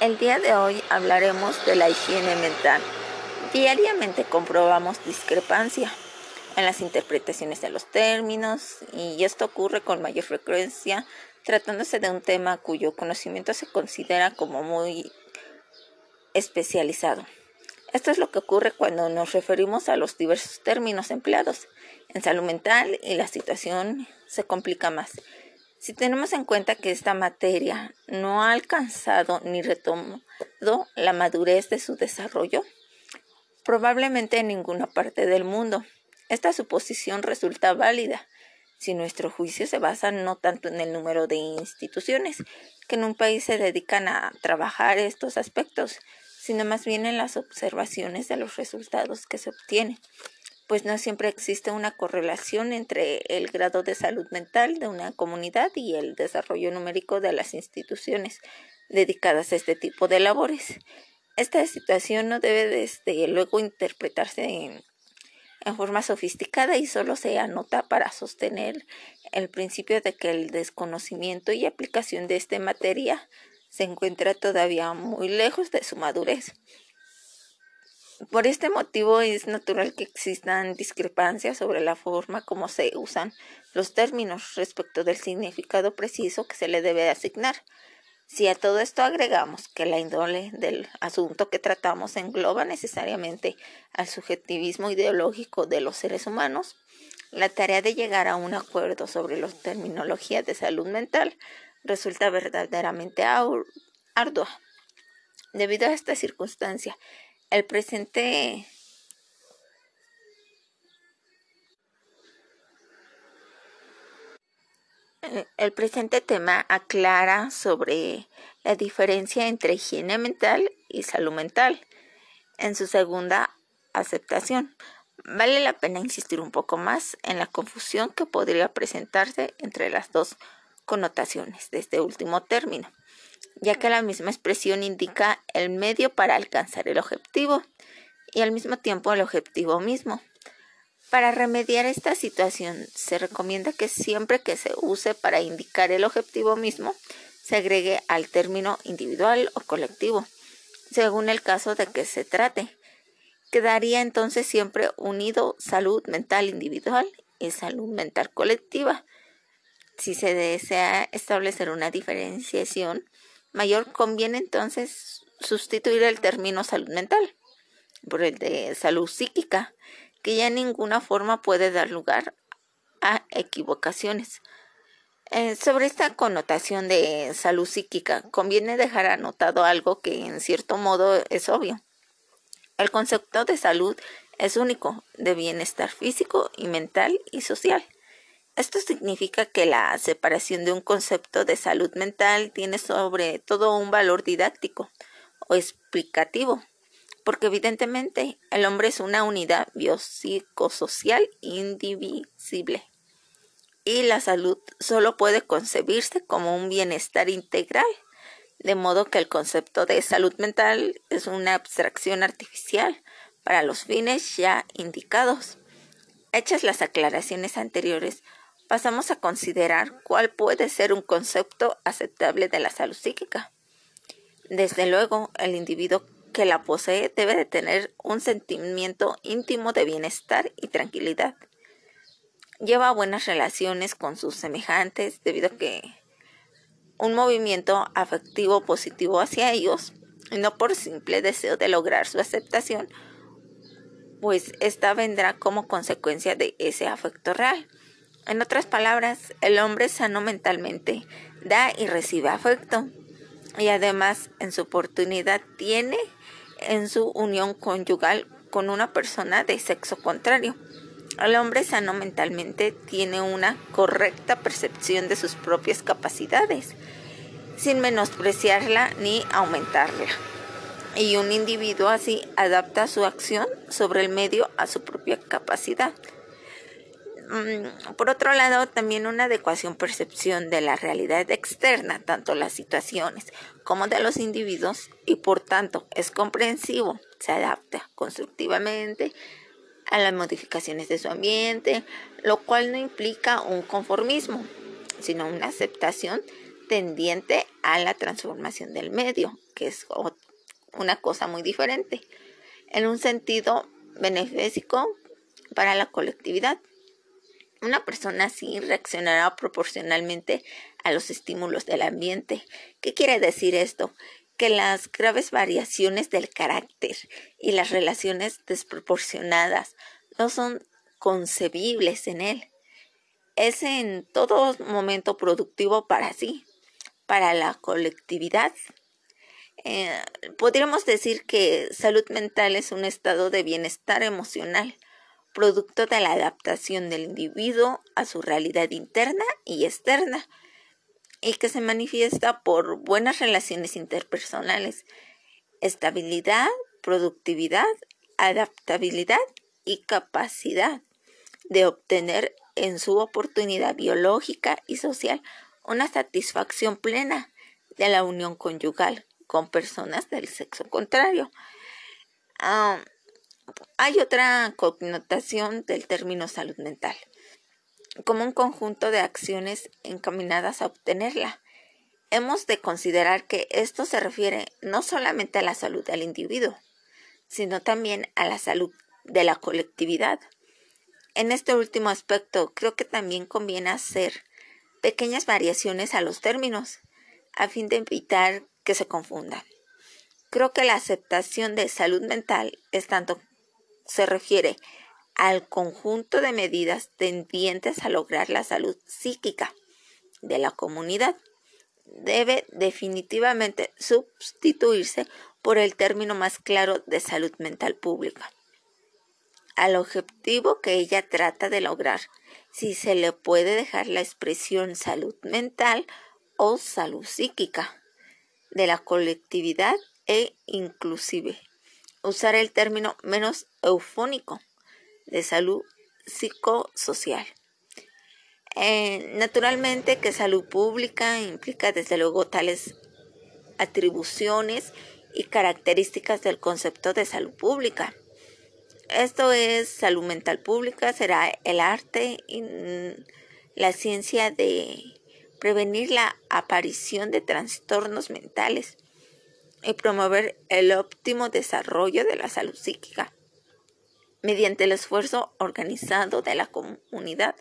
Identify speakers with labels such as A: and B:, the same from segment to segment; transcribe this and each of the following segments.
A: El día de hoy hablaremos de la higiene mental. Diariamente comprobamos discrepancia en las interpretaciones de los términos y esto ocurre con mayor frecuencia tratándose de un tema cuyo conocimiento se considera como muy especializado. Esto es lo que ocurre cuando nos referimos a los diversos términos empleados en salud mental y la situación se complica más. Si tenemos en cuenta que esta materia no ha alcanzado ni retomado la madurez de su desarrollo, probablemente en ninguna parte del mundo, esta suposición resulta válida si nuestro juicio se basa no tanto en el número de instituciones que en un país se dedican a trabajar estos aspectos, sino más bien en las observaciones de los resultados que se obtienen pues no siempre existe una correlación entre el grado de salud mental de una comunidad y el desarrollo numérico de las instituciones dedicadas a este tipo de labores. Esta situación no debe desde luego interpretarse en, en forma sofisticada y solo se anota para sostener el principio de que el desconocimiento y aplicación de esta materia se encuentra todavía muy lejos de su madurez. Por este motivo es natural que existan discrepancias sobre la forma como se usan los términos respecto del significado preciso que se le debe asignar. Si a todo esto agregamos que la índole del asunto que tratamos engloba necesariamente al subjetivismo ideológico de los seres humanos, la tarea de llegar a un acuerdo sobre las terminologías de salud mental resulta verdaderamente ardua. Debido a esta circunstancia, el presente El presente tema aclara sobre la diferencia entre higiene mental y salud mental en su segunda aceptación. Vale la pena insistir un poco más en la confusión que podría presentarse entre las dos connotaciones de este último término ya que la misma expresión indica el medio para alcanzar el objetivo y al mismo tiempo el objetivo mismo. Para remediar esta situación, se recomienda que siempre que se use para indicar el objetivo mismo, se agregue al término individual o colectivo, según el caso de que se trate. Quedaría entonces siempre unido salud mental individual y salud mental colectiva. Si se desea establecer una diferenciación, mayor conviene entonces sustituir el término salud mental por el de salud psíquica, que ya en ninguna forma puede dar lugar a equivocaciones. Eh, sobre esta connotación de salud psíquica, conviene dejar anotado algo que en cierto modo es obvio. El concepto de salud es único, de bienestar físico y mental y social. Esto significa que la separación de un concepto de salud mental tiene sobre todo un valor didáctico o explicativo, porque evidentemente el hombre es una unidad biopsicosocial indivisible y la salud solo puede concebirse como un bienestar integral, de modo que el concepto de salud mental es una abstracción artificial para los fines ya indicados. Hechas las aclaraciones anteriores, pasamos a considerar cuál puede ser un concepto aceptable de la salud psíquica. Desde luego, el individuo que la posee debe de tener un sentimiento íntimo de bienestar y tranquilidad. Lleva buenas relaciones con sus semejantes debido a que un movimiento afectivo positivo hacia ellos, no por simple deseo de lograr su aceptación, pues esta vendrá como consecuencia de ese afecto real. En otras palabras, el hombre sano mentalmente da y recibe afecto y además en su oportunidad tiene en su unión conyugal con una persona de sexo contrario. El hombre sano mentalmente tiene una correcta percepción de sus propias capacidades, sin menospreciarla ni aumentarla. Y un individuo así adapta su acción sobre el medio a su propia capacidad. Mm, por otro lado, también una adecuación percepción de la realidad externa, tanto las situaciones como de los individuos, y por tanto es comprensivo, se adapta constructivamente a las modificaciones de su ambiente, lo cual no implica un conformismo, sino una aceptación tendiente a la transformación del medio, que es una cosa muy diferente, en un sentido benéfico para la colectividad. Una persona así reaccionará proporcionalmente a los estímulos del ambiente. ¿Qué quiere decir esto? Que las graves variaciones del carácter y las relaciones desproporcionadas no son concebibles en él. Es en todo momento productivo para sí, para la colectividad. Eh, podríamos decir que salud mental es un estado de bienestar emocional producto de la adaptación del individuo a su realidad interna y externa, y que se manifiesta por buenas relaciones interpersonales, estabilidad, productividad, adaptabilidad y capacidad de obtener en su oportunidad biológica y social una satisfacción plena de la unión conyugal con personas del sexo contrario. Ah, hay otra connotación del término salud mental, como un conjunto de acciones encaminadas a obtenerla. Hemos de considerar que esto se refiere no solamente a la salud del individuo, sino también a la salud de la colectividad. En este último aspecto, creo que también conviene hacer pequeñas variaciones a los términos, a fin de evitar que se confundan. Creo que la aceptación de salud mental es tanto se refiere al conjunto de medidas tendientes a lograr la salud psíquica de la comunidad. Debe definitivamente sustituirse por el término más claro de salud mental pública. Al objetivo que ella trata de lograr, si se le puede dejar la expresión salud mental o salud psíquica de la colectividad e inclusive usar el término menos eufónico de salud psicosocial. Eh, naturalmente que salud pública implica desde luego tales atribuciones y características del concepto de salud pública. Esto es salud mental pública, será el arte y la ciencia de prevenir la aparición de trastornos mentales y promover el óptimo desarrollo de la salud psíquica mediante el esfuerzo organizado de la comunidad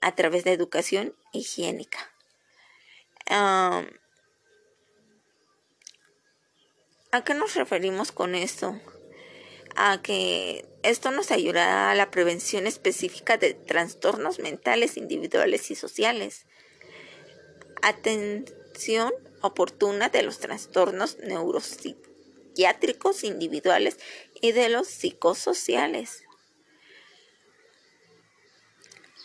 A: a través de educación higiénica. ¿A qué nos referimos con esto? A que esto nos ayudará a la prevención específica de trastornos mentales individuales y sociales. Atención oportuna de los trastornos neuropsiquiátricos individuales y de los psicosociales.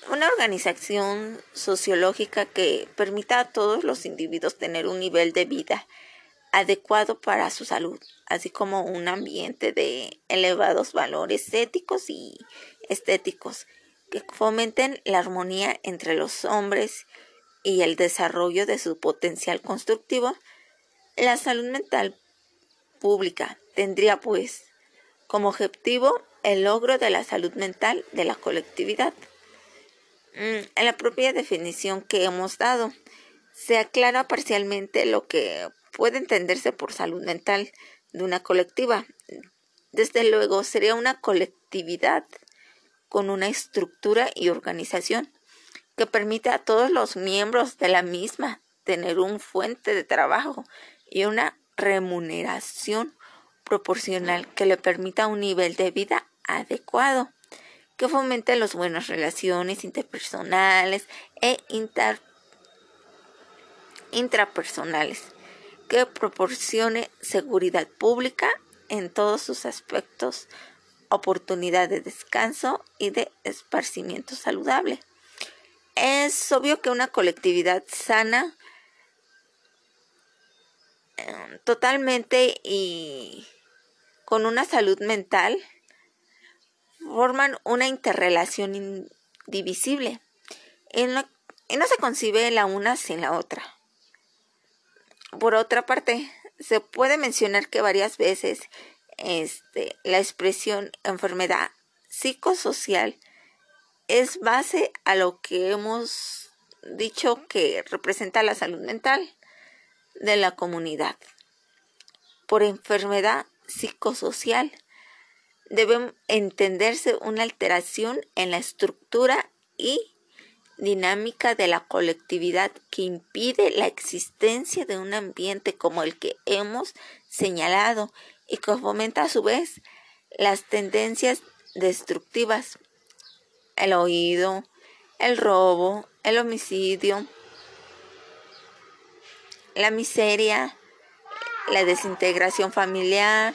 A: Una organización sociológica que permita a todos los individuos tener un nivel de vida adecuado para su salud, así como un ambiente de elevados valores éticos y estéticos que fomenten la armonía entre los hombres y el desarrollo de su potencial constructivo, la salud mental pública tendría pues como objetivo el logro de la salud mental de la colectividad. Mm, en la propia definición que hemos dado, se aclara parcialmente lo que puede entenderse por salud mental de una colectiva. Desde luego, sería una colectividad con una estructura y organización que permite a todos los miembros de la misma tener un fuente de trabajo y una remuneración proporcional que le permita un nivel de vida adecuado, que fomente las buenas relaciones interpersonales e intrapersonales, que proporcione seguridad pública en todos sus aspectos, oportunidad de descanso y de esparcimiento saludable es obvio que una colectividad sana em, totalmente y con una salud mental forman una interrelación indivisible y no, se concibe la una sin la otra. Por otra parte, se puede mencionar que varias veces este, la expresión enfermedad psicosocial es base a lo que hemos dicho que representa la salud mental de la comunidad. Por enfermedad psicosocial debe entenderse una alteración en la estructura y dinámica de la colectividad que impide la existencia de un ambiente como el que hemos señalado y que fomenta a su vez las tendencias destructivas, el oído, el robo, el homicidio, la miseria, la desintegración familiar,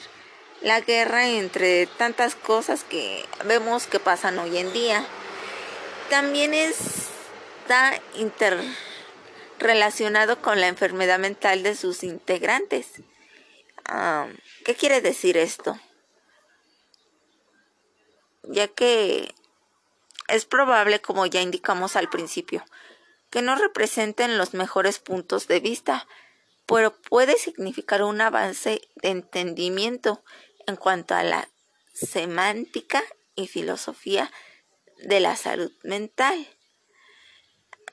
A: la guerra, entre tantas cosas que vemos que pasan hoy en día. También está interrelacionado con la enfermedad mental de sus integrantes. ¿Qué quiere decir esto? Ya que es probable, como ya indicamos al principio, que no representen los mejores puntos de vista, pero puede significar un avance de entendimiento en cuanto a la semántica y filosofía de la salud mental.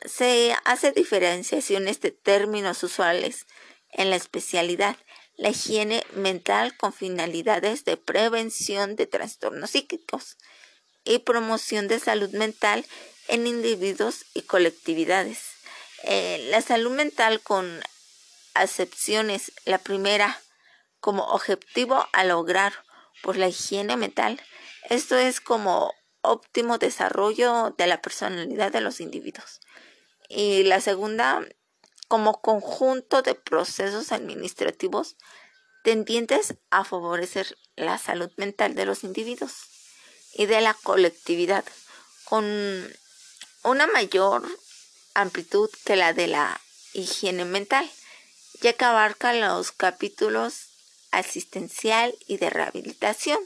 A: Se hace diferenciaciones de términos usuales en la especialidad, la higiene mental con finalidades de prevención de trastornos psíquicos y promoción de salud mental en individuos y colectividades. Eh, la salud mental con acepciones, la primera como objetivo a lograr por la higiene mental, esto es como óptimo desarrollo de la personalidad de los individuos. Y la segunda, como conjunto de procesos administrativos tendientes a favorecer la salud mental de los individuos y de la colectividad con una mayor amplitud que la de la higiene mental, ya que abarca los capítulos asistencial y de rehabilitación.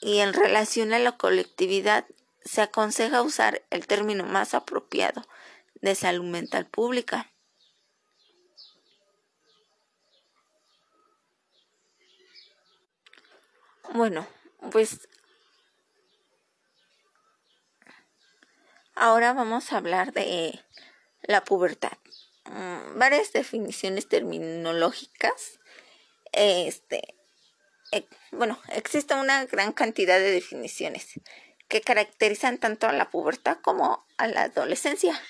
A: Y en relación a la colectividad, se aconseja usar el término más apropiado de salud mental pública. Bueno, pues ahora vamos a hablar de la pubertad. Mm, varias definiciones terminológicas. Este, e, bueno, existe una gran cantidad de definiciones que caracterizan tanto a la pubertad como a la adolescencia,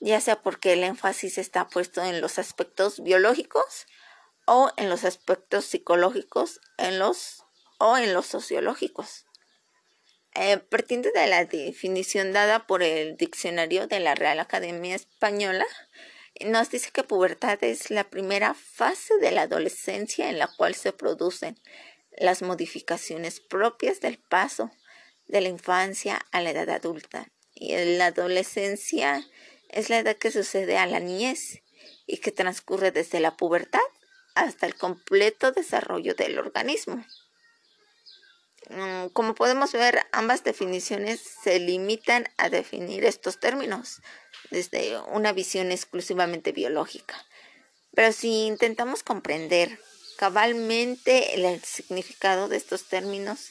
A: ya sea porque el énfasis está puesto en los aspectos biológicos o en los aspectos psicológicos en los o en los sociológicos. Eh, partiendo de la definición dada por el diccionario de la Real Academia Española, nos dice que pubertad es la primera fase de la adolescencia en la cual se producen las modificaciones propias del paso de la infancia a la edad adulta. Y la adolescencia es la edad que sucede a la niñez y que transcurre desde la pubertad hasta el completo desarrollo del organismo. Mm, como podemos ver, ambas definiciones se limitan a definir estos términos desde una visión exclusivamente biológica. Pero si intentamos comprender cabalmente el significado de estos términos,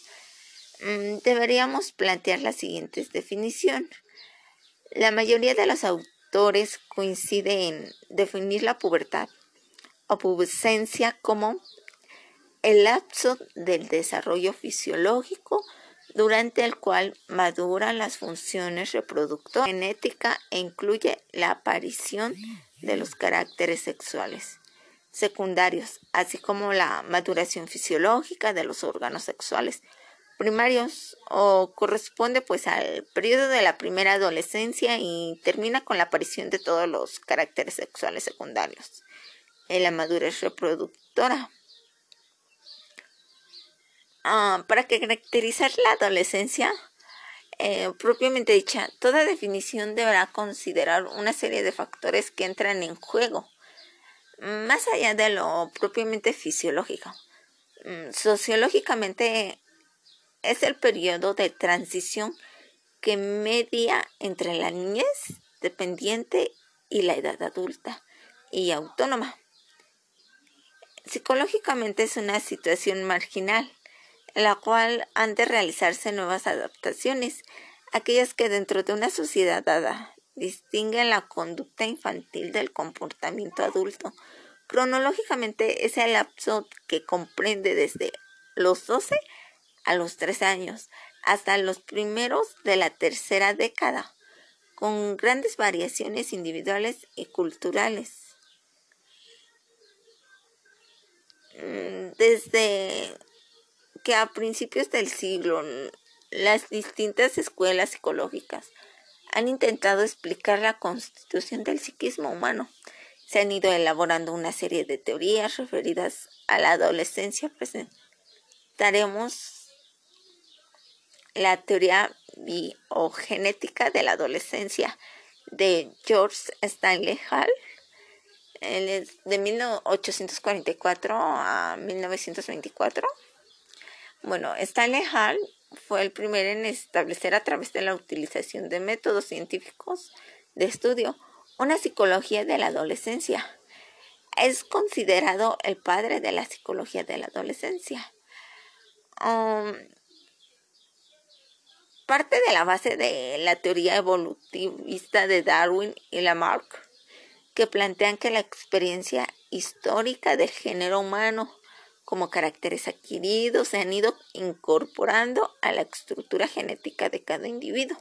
A: mm, deberíamos plantear la siguiente definición. La mayoría de los autores coincide en definir la pubertad o pubescencia como el lapso del desarrollo fisiológico durante el cual maduran las funciones reproductoras genética e incluye la aparición de los caracteres sexuales secundarios, así como la maduración fisiológica de los órganos sexuales primarios o corresponde pues al periodo de la primera adolescencia y termina con la aparición de todos los caracteres sexuales secundarios en la madurez reproductora Ah, para caracterizar la adolescencia eh, propiamente dicha, toda definición deberá considerar una serie de factores que entran en juego, más allá de lo propiamente fisiológico. Mm, sociológicamente es el periodo de transición que media entre la niñez dependiente y la edad adulta y autónoma. Psicológicamente es una situación marginal la cual han de realizarse nuevas adaptaciones aquellas que dentro de una sociedad dada distinguen la conducta infantil del comportamiento adulto. Cronológicamente es el lapso que comprende desde los 12 a los 13 años hasta los primeros de la tercera década, con grandes variaciones individuales y culturales. Mm, desde que a principios del siglo las distintas escuelas psicológicas han intentado explicar la constitución del psiquismo humano. Se han ido elaborando una serie de teorías referidas a la adolescencia. Presentaremos la teoría biogenética de la adolescencia de George Stanley Hall de 1844 a 1924. Bueno, Stanley Hall fue el primero en establecer a través de la utilización de métodos científicos de estudio una psicología de la adolescencia. Es considerado el padre de la psicología de la adolescencia. Um, parte de la base de la teoría evolutivista de Darwin y Lamarck, que plantean que la experiencia histórica del género humano como caracteres adquiridos se han ido incorporando a la estructura genética de cada individuo.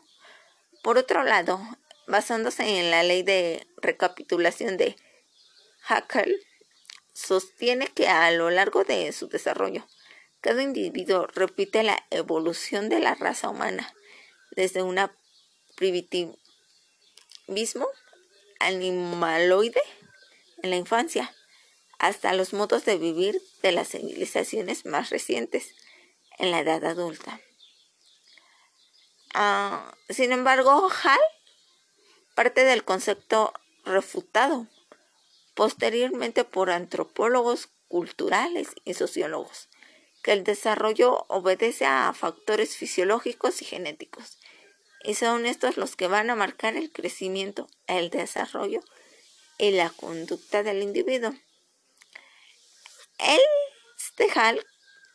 A: Por otro lado, basándose en la ley de recapitulación de Haeckel, sostiene que a lo largo de su desarrollo, cada individuo repite la evolución de la raza humana, desde un primitivismo animaloide en la infancia hasta los modos de vivir de las civilizaciones más recientes en la edad adulta. Ah, sin embargo, Hall parte del concepto refutado posteriormente por antropólogos culturales y sociólogos, que el desarrollo obedece a factores fisiológicos y genéticos, y son estos los que van a marcar el crecimiento, el desarrollo y la conducta del individuo. El Stejal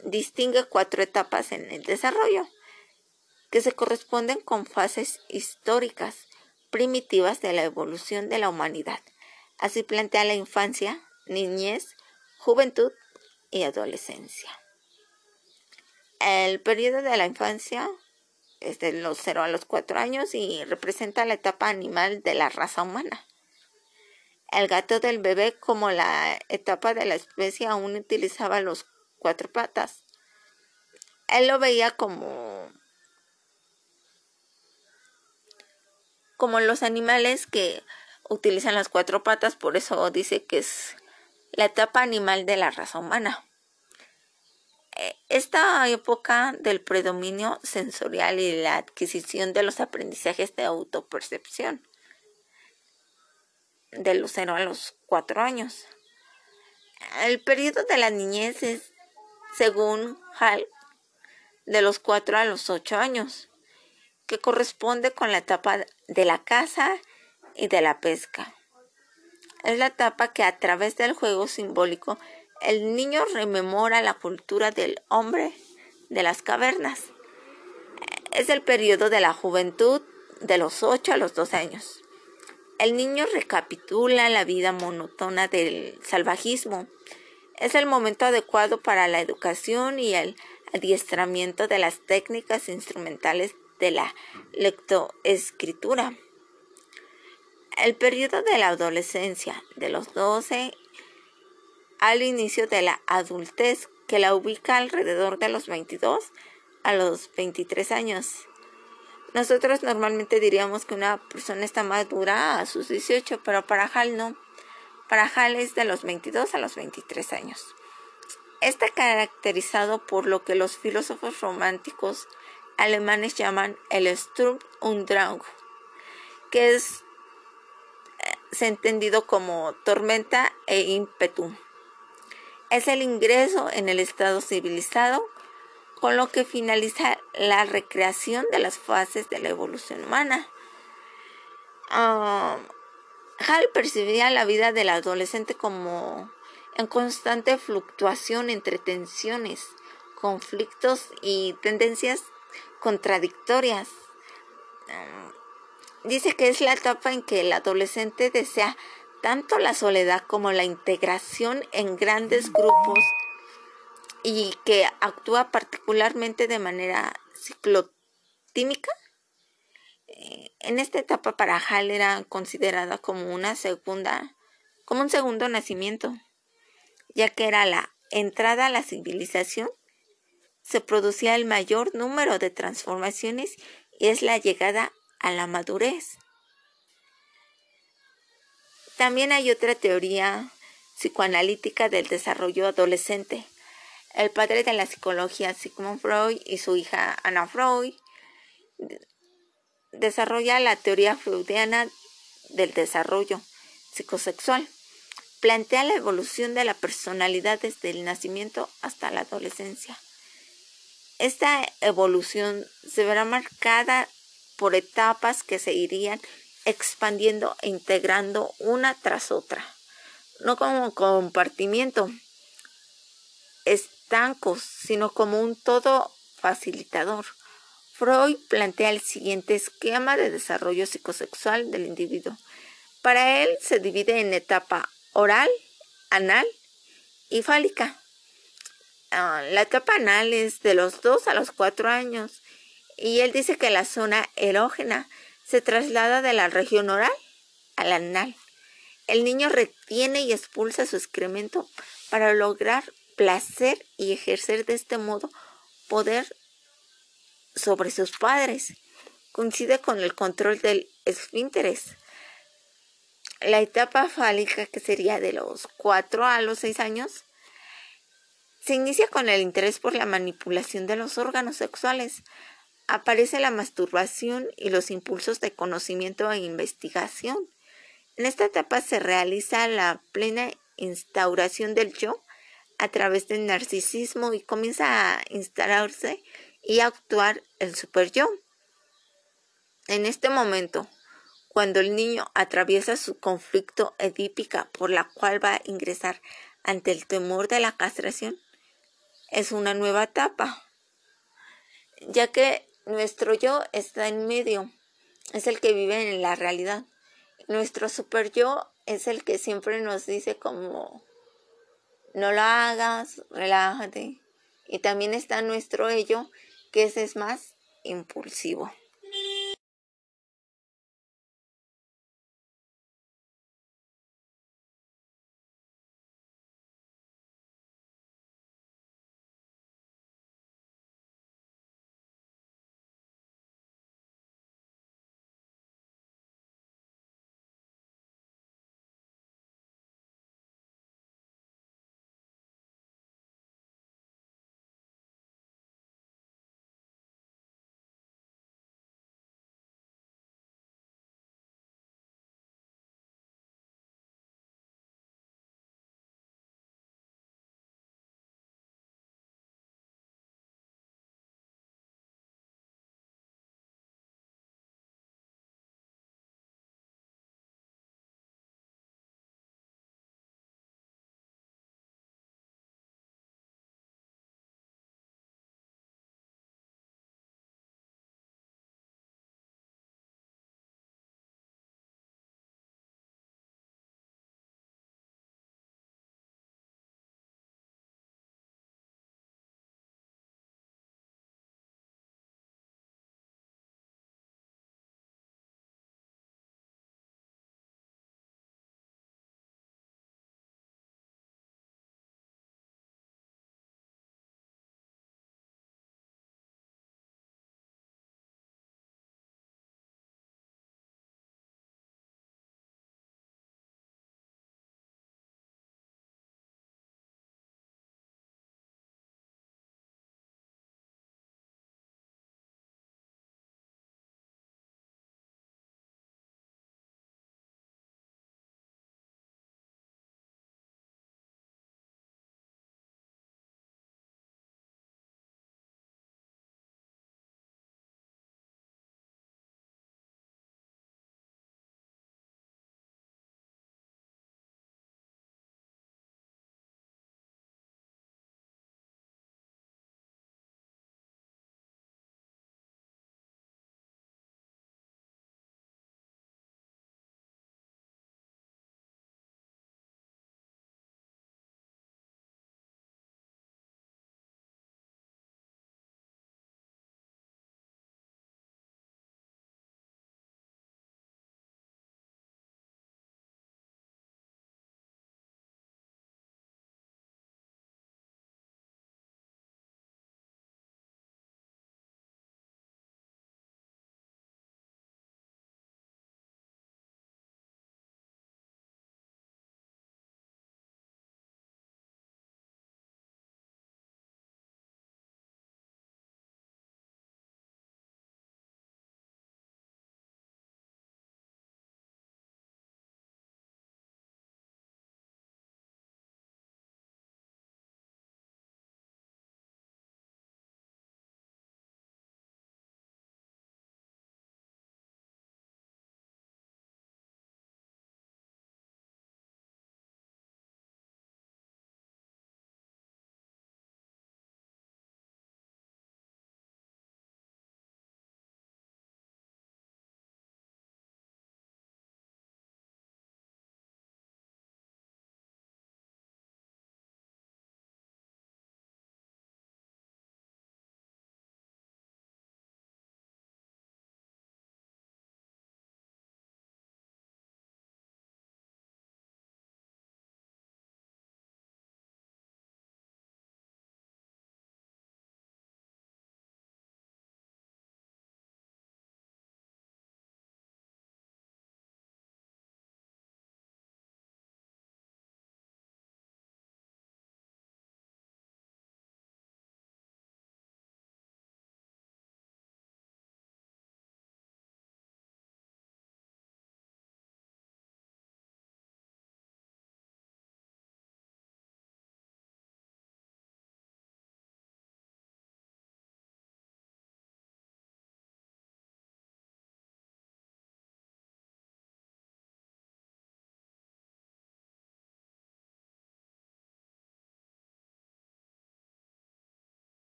A: distingue cuatro etapas en el desarrollo que se corresponden con fases históricas primitivas de la evolución de la humanidad. Así plantea la infancia, niñez, juventud y adolescencia. El periodo de la infancia es de los 0 a los 4 años y representa la etapa animal de la raza humana. El gato del bebé, como la etapa de la especie, aún utilizaba los cuatro patas. Él lo veía como como los animales que utilizan las cuatro patas, por eso dice que es la etapa animal de la raza humana. E, esta época del predominio sensorial y la adquisición de los aprendizajes de autopercepción de los 0 a los 4 años. El periodo de la niñez es, según Hall, de los 4 a los 8 años, que corresponde con la etapa de la caza y de la pesca. Es la etapa que a través del juego simbólico el niño rememora la cultura del hombre de las cavernas. Es el periodo de la juventud de los 8 a los 12 años. El niño recapitula la vida monótona del salvajismo. Es el momento adecuado para la educación y el adiestramiento de las técnicas instrumentales de la lectoescritura. El periodo de la adolescencia, de los 12 al inicio de la adultez, que la ubica alrededor de los 22 a los 23 años. Nosotros normalmente diríamos que una persona está madura a sus 18, pero para Hal no. Para Hal es de los 22 a los 23 años. Está caracterizado por lo que los filósofos románticos alemanes llaman el Sturm und Drang, que es eh, se entendido como tormenta e ímpetu. Es el ingreso en el estado civilizado con lo que finaliza la recreación de las fases de la evolución humana. Hal percibía la vida del adolescente como en constante fluctuación entre tensiones, conflictos y tendencias contradictorias. um, dice que es la etapa en que el adolescente desea tanto la soledad como la integración en grandes grupos y que actúa particularmente de manera ciclotímica. Eh, en esta etapa para Hal era considerada como una segunda, como un segundo nacimiento, ya que era la entrada a la civilización, se producía el mayor número de transformaciones y es la llegada a la madurez. También hay otra teoría psicoanalítica del desarrollo adolescente. El padre de la psicología, Sigmund Freud, y su hija Anna Freud, desarrolla la teoría freudiana del desarrollo psicosexual. Plantea la evolución de la personalidad desde el nacimiento hasta la adolescencia. Esta evolución se verá marcada por etapas que se irían expandiendo e integrando una tras otra, no como compartimiento sino como un todo facilitador. Freud plantea el siguiente esquema de desarrollo psicosexual del individuo. Para él se divide en etapa oral, anal y fálica. Ah, la etapa anal es de los 2 a los 4 años y él dice que la zona erógena se traslada de la región oral al anal. El niño retiene y expulsa su excremento para lograr placer y ejercer de este modo poder sobre sus padres. Coincide con el control del esfínteres. La etapa fálica, que sería de los 4 a los 6 años, se inicia con el interés por la manipulación de los órganos sexuales, aparece la masturbación y los impulsos de conocimiento e investigación. En esta etapa se realiza la plena instauración del yo a través del narcisismo y comienza a instalarse y a actuar el super yo. En este momento, cuando el niño atraviesa su conflicto edípica por la cual va a ingresar ante el temor de la castración, es una nueva etapa, ya que nuestro yo está en medio, es el que vive en la realidad. Nuestro super yo es el que siempre nos dice como no lo hagas, relájate. Y también está nuestro ello, que ese es más impulsivo.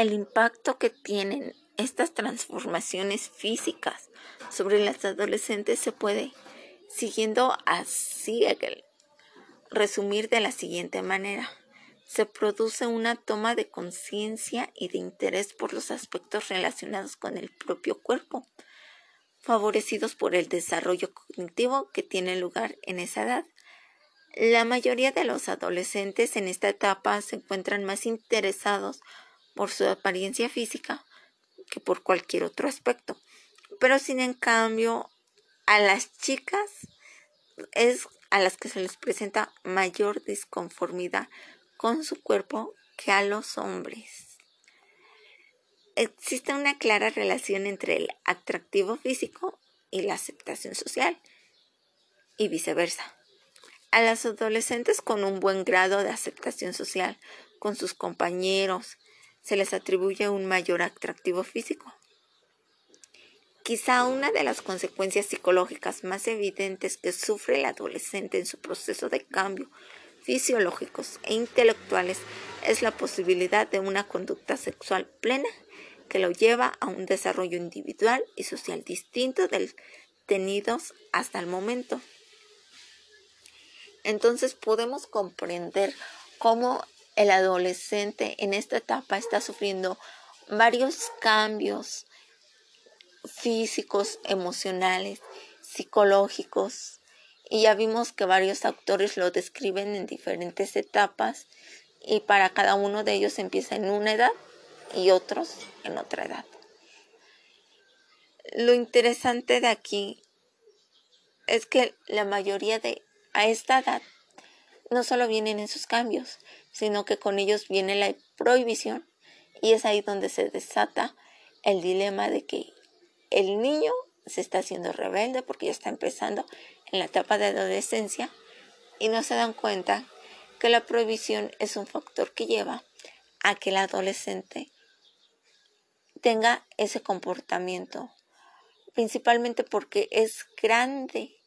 A: El impacto que tienen estas transformaciones físicas sobre las adolescentes se puede, siguiendo así resumir de la siguiente manera. Se produce una toma de conciencia y de interés por los aspectos relacionados con el propio cuerpo, favorecidos por el desarrollo cognitivo que tiene lugar en esa edad. La mayoría de los adolescentes en esta etapa se encuentran más interesados por su apariencia física que por cualquier otro aspecto. Pero sin en cambio, a las chicas es a las que se les presenta mayor disconformidad con su cuerpo que a los hombres. Existe una clara relación entre el atractivo físico y la aceptación social y viceversa. A las adolescentes con un buen grado de aceptación social con sus compañeros se les atribuye un mayor atractivo físico. Quizá una de las consecuencias psicológicas más evidentes que sufre el adolescente en su proceso de cambio fisiológicos e intelectuales es la posibilidad de una conducta sexual plena que lo lleva a un desarrollo individual y social distinto del tenidos hasta el momento entonces podemos comprender cómo el adolescente en esta etapa está sufriendo varios cambios físicos, emocionales, psicológicos. Y ya vimos que varios autores lo describen en diferentes etapas y para cada uno de ellos empieza en una edad y otros en otra edad. Lo interesante de aquí es que la mayoría de a esta edad no solo vienen esos cambios, sino que con ellos viene la prohibición. Y es ahí donde se desata el dilema de que el niño se está haciendo rebelde porque ya está empezando en la etapa de adolescencia y no se dan cuenta que la prohibición es un factor que lleva a que el adolescente tenga ese comportamiento, principalmente porque es grande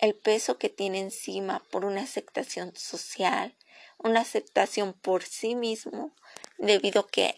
A: el peso que tiene encima por una aceptación social, una aceptación por sí mismo, debido que